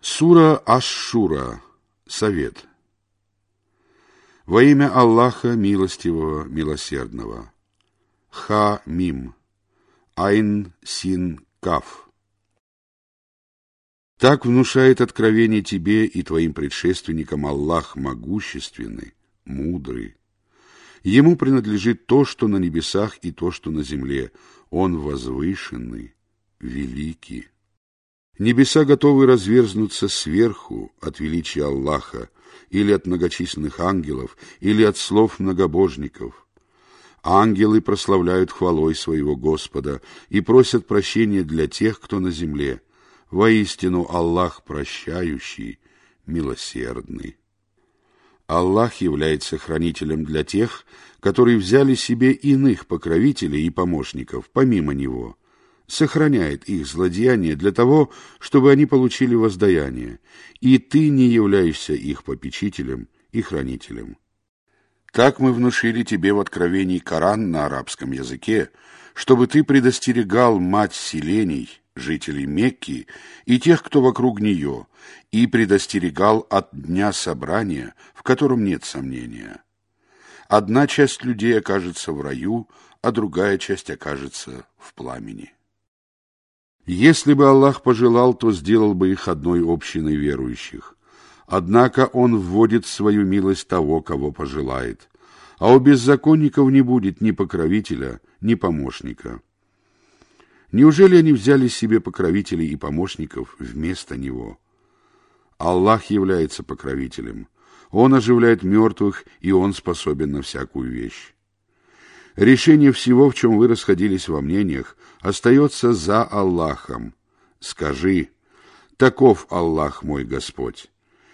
Сура Аш-Шура. Совет. Во имя Аллаха Милостивого, Милосердного. Ха-Мим. Айн-Син-Каф. Так внушает откровение тебе и твоим предшественникам Аллах могущественный, мудрый. Ему принадлежит то, что на небесах, и то, что на земле. Он возвышенный, великий. Небеса готовы разверзнуться сверху от величия Аллаха, или от многочисленных ангелов, или от слов многобожников. Ангелы прославляют хвалой своего Господа и просят прощения для тех, кто на земле. Воистину Аллах прощающий, милосердный. Аллах является хранителем для тех, которые взяли себе иных покровителей и помощников, помимо Него – сохраняет их злодеяния для того, чтобы они получили воздаяние, и ты не являешься их попечителем и хранителем. Так мы внушили тебе в откровении Коран на арабском языке, чтобы ты предостерегал мать селений, жителей Мекки и тех, кто вокруг нее, и предостерегал от дня собрания, в котором нет сомнения. Одна часть людей окажется в раю, а другая часть окажется в пламени. Если бы Аллах пожелал, то сделал бы их одной общиной верующих. Однако Он вводит в свою милость того, кого пожелает. А у беззаконников не будет ни покровителя, ни помощника. Неужели они взяли себе покровителей и помощников вместо Него? Аллах является покровителем. Он оживляет мертвых, и Он способен на всякую вещь. Решение всего, в чем вы расходились во мнениях, остается за Аллахом. Скажи, таков Аллах мой Господь.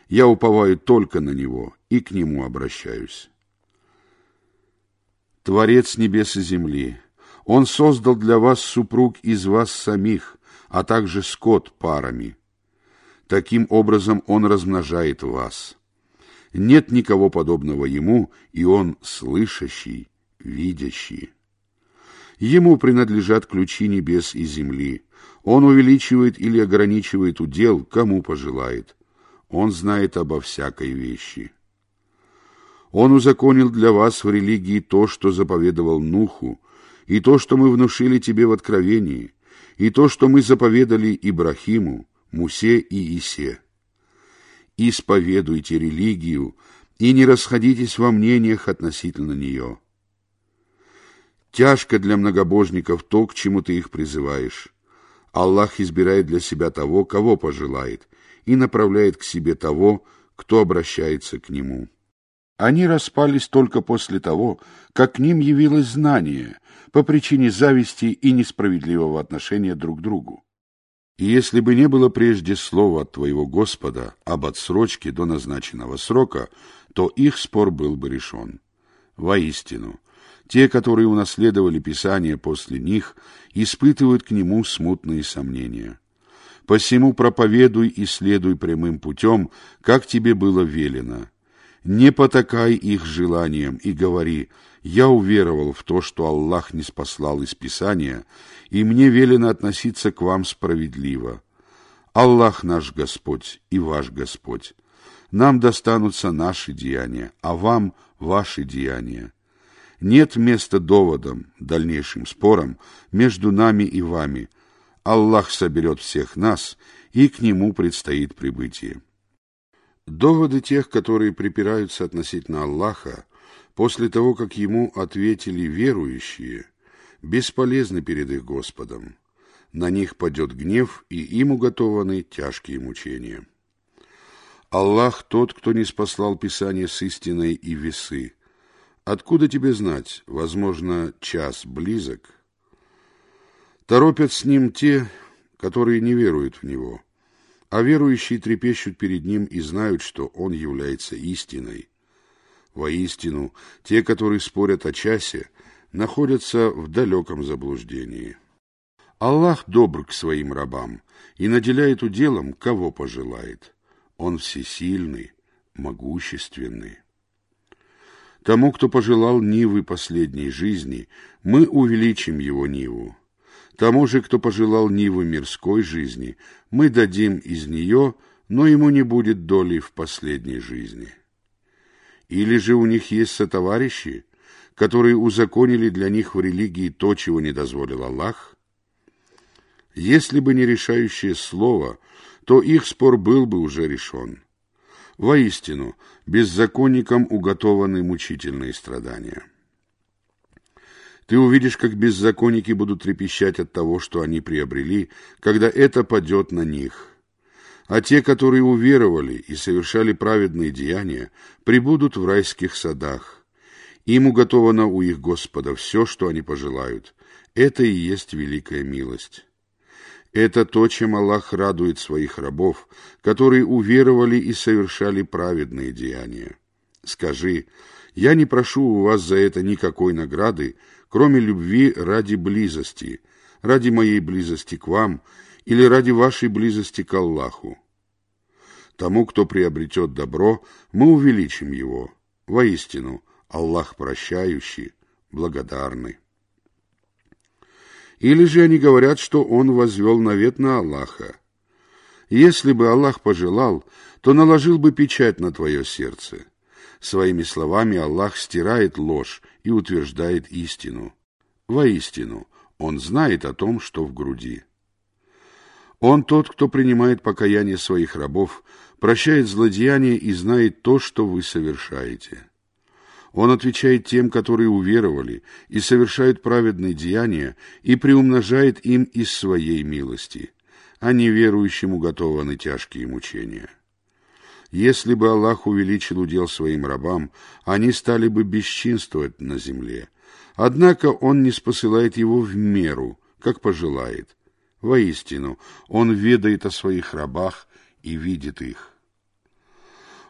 Я уповаю только на Него и к Нему обращаюсь. Творец небес и земли, Он создал для вас супруг из вас самих, а также скот парами. Таким образом Он размножает вас. Нет никого подобного Ему, и Он слышащий, видящий. Ему принадлежат ключи небес и земли. Он увеличивает или ограничивает удел, кому пожелает. Он знает обо всякой вещи. Он узаконил для вас в религии то, что заповедовал Нуху, и то, что мы внушили тебе в откровении, и то, что мы заповедали Ибрахиму, Мусе и Исе. Исповедуйте религию и не расходитесь во мнениях относительно нее. Тяжко для многобожников то, к чему ты их призываешь. Аллах избирает для себя того, кого пожелает, и направляет к себе того, кто обращается к нему. Они распались только после того, как к ним явилось знание по причине зависти и несправедливого отношения друг к другу. И если бы не было прежде слова от твоего Господа об отсрочке до назначенного срока, то их спор был бы решен. Воистину, те, которые унаследовали Писание после них, испытывают к нему смутные сомнения. Посему проповедуй и следуй прямым путем, как тебе было велено. Не потакай их желаниям и говори, я уверовал в то, что Аллах не спаслал из Писания, и мне велено относиться к вам справедливо. Аллах наш Господь и ваш Господь. Нам достанутся наши деяния, а вам ваши деяния. Нет места доводам, дальнейшим спорам между нами и вами. Аллах соберет всех нас, и к Нему предстоит прибытие. Доводы тех, которые припираются относительно Аллаха, после того, как Ему ответили верующие, бесполезны перед их Господом. На них падет гнев, и им уготованы тяжкие мучения. Аллах тот, кто не спаслал Писание с истиной и весы, Откуда тебе знать? Возможно, час близок. Торопят с ним те, которые не веруют в него, а верующие трепещут перед ним и знают, что он является истиной. Воистину, те, которые спорят о часе, находятся в далеком заблуждении. Аллах добр к своим рабам и наделяет уделом, кого пожелает. Он всесильный, могущественный. Тому, кто пожелал Нивы последней жизни, мы увеличим его Ниву. Тому же, кто пожелал Нивы мирской жизни, мы дадим из нее, но ему не будет доли в последней жизни. Или же у них есть сотоварищи, которые узаконили для них в религии то, чего не дозволил Аллах? Если бы не решающее слово, то их спор был бы уже решен. Воистину, беззаконникам уготованы мучительные страдания. Ты увидишь, как беззаконники будут трепещать от того, что они приобрели, когда это падет на них. А те, которые уверовали и совершали праведные деяния, прибудут в райских садах. Им уготовано у их Господа все, что они пожелают. Это и есть великая милость. Это то, чем Аллах радует своих рабов, которые уверовали и совершали праведные деяния. Скажи, я не прошу у вас за это никакой награды, кроме любви ради близости, ради моей близости к вам или ради вашей близости к Аллаху. Тому, кто приобретет добро, мы увеличим его. Воистину, Аллах прощающий, благодарный. Или же они говорят, что он возвел навет на Аллаха. Если бы Аллах пожелал, то наложил бы печать на твое сердце. Своими словами Аллах стирает ложь и утверждает истину. Воистину, Он знает о том, что в груди. Он тот, кто принимает покаяние своих рабов, прощает злодеяния и знает то, что вы совершаете. Он отвечает тем, которые уверовали и совершают праведные деяния, и приумножает им из своей милости, а неверующим уготованы тяжкие мучения. Если бы Аллах увеличил удел своим рабам, они стали бы бесчинствовать на земле. Однако Он не спосылает его в меру, как пожелает. Воистину, Он ведает о своих рабах и видит их.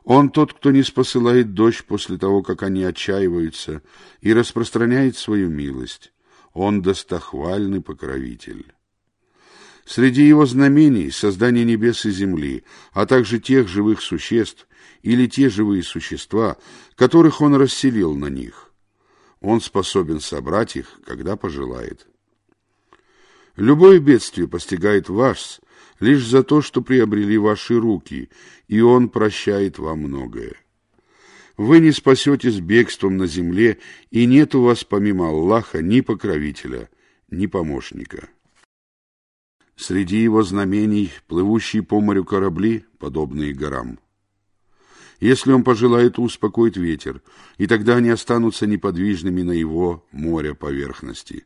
Он тот, кто не спосылает дождь после того, как они отчаиваются, и распространяет свою милость. Он достохвальный покровитель. Среди его знамений создание небес и земли, а также тех живых существ или те живые существа, которых он расселил на них. Он способен собрать их, когда пожелает. Любое бедствие постигает вас лишь за то, что приобрели ваши руки, и он прощает вам многое. Вы не спасетесь бегством на земле, и нет у вас помимо Аллаха ни покровителя, ни помощника. Среди его знамений плывущие по морю корабли, подобные горам. Если он пожелает, успокоит ветер, и тогда они останутся неподвижными на его море поверхности.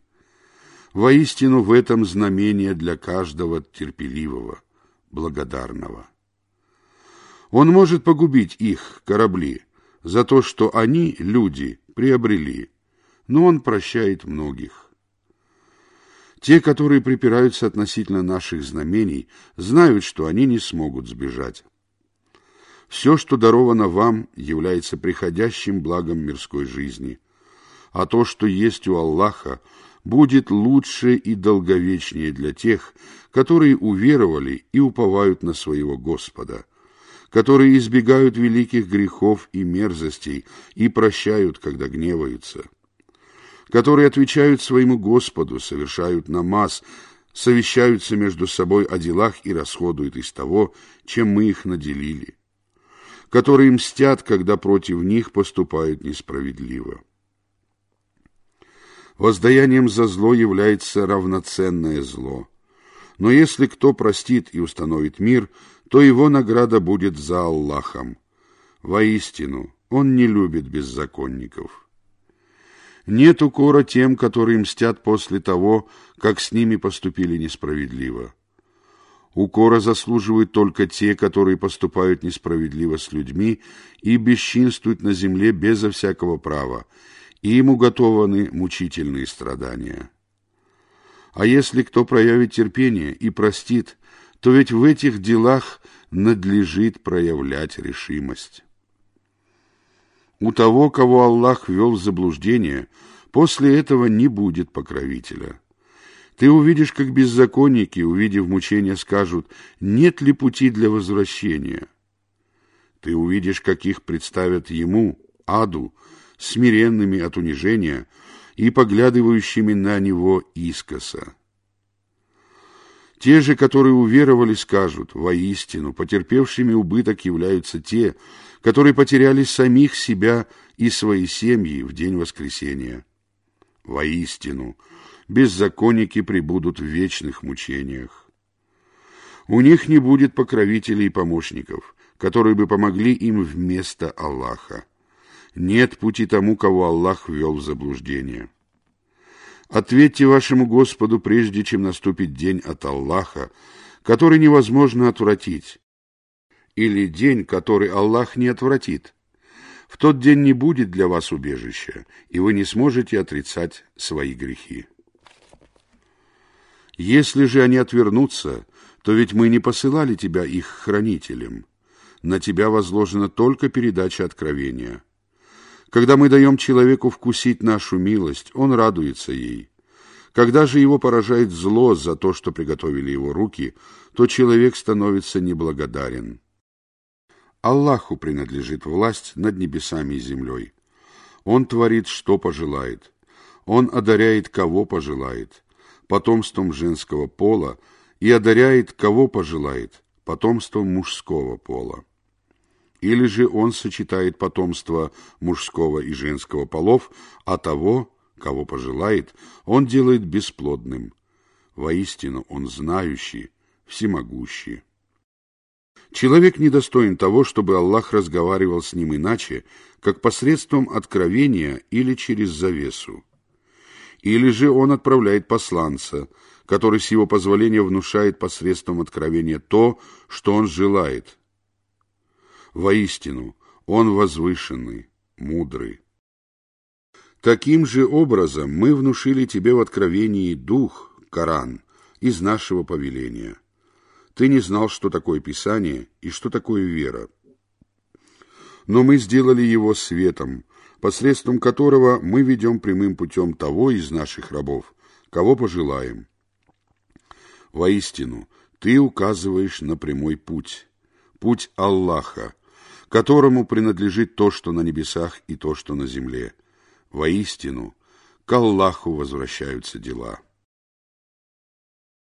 Воистину в этом знамение для каждого терпеливого, благодарного. Он может погубить их, корабли, за то, что они, люди, приобрели, но он прощает многих. Те, которые припираются относительно наших знамений, знают, что они не смогут сбежать. Все, что даровано вам, является приходящим благом мирской жизни, а то, что есть у Аллаха, будет лучше и долговечнее для тех, которые уверовали и уповают на своего Господа, которые избегают великих грехов и мерзостей и прощают, когда гневаются которые отвечают своему Господу, совершают намаз, совещаются между собой о делах и расходуют из того, чем мы их наделили, которые мстят, когда против них поступают несправедливо. Воздаянием за зло является равноценное зло. Но если кто простит и установит мир, то его награда будет за Аллахом. Воистину, он не любит беззаконников. Нет укора тем, которые мстят после того, как с ними поступили несправедливо. Укора заслуживают только те, которые поступают несправедливо с людьми и бесчинствуют на земле безо всякого права, и им уготованы мучительные страдания. А если кто проявит терпение и простит, то ведь в этих делах надлежит проявлять решимость. У того, кого Аллах ввел в заблуждение, после этого не будет покровителя. Ты увидишь, как беззаконники, увидев мучения, скажут, нет ли пути для возвращения. Ты увидишь, как их представят ему, аду, смиренными от унижения и поглядывающими на него искоса. Те же, которые уверовали, скажут, воистину, потерпевшими убыток являются те, которые потеряли самих себя и свои семьи в день воскресения. Воистину, беззаконники пребудут в вечных мучениях. У них не будет покровителей и помощников, которые бы помогли им вместо Аллаха. Нет пути тому, кого Аллах ввел в заблуждение. Ответьте вашему Господу, прежде чем наступит день от Аллаха, который невозможно отвратить, или день, который Аллах не отвратит. В тот день не будет для вас убежища, и вы не сможете отрицать свои грехи. Если же они отвернутся, то ведь мы не посылали тебя их хранителем. На тебя возложена только передача откровения. Когда мы даем человеку вкусить нашу милость, он радуется ей. Когда же его поражает зло за то, что приготовили его руки, то человек становится неблагодарен. Аллаху принадлежит власть над небесами и землей. Он творит, что пожелает. Он одаряет, кого пожелает, потомством женского пола, и одаряет, кого пожелает, потомством мужского пола. Или же он сочетает потомство мужского и женского полов, а того, кого пожелает, он делает бесплодным. Воистину он знающий, всемогущий. Человек недостоин того, чтобы Аллах разговаривал с ним иначе, как посредством откровения или через завесу. Или же он отправляет посланца, который с его позволения внушает посредством откровения то, что он желает. Воистину, он возвышенный, мудрый. Таким же образом мы внушили тебе в откровении дух, Коран, из нашего повеления – ты не знал, что такое Писание и что такое вера. Но мы сделали его светом, посредством которого мы ведем прямым путем того из наших рабов, кого пожелаем. Воистину, ты указываешь на прямой путь, путь Аллаха, которому принадлежит то, что на небесах и то, что на земле. Воистину, к Аллаху возвращаются дела.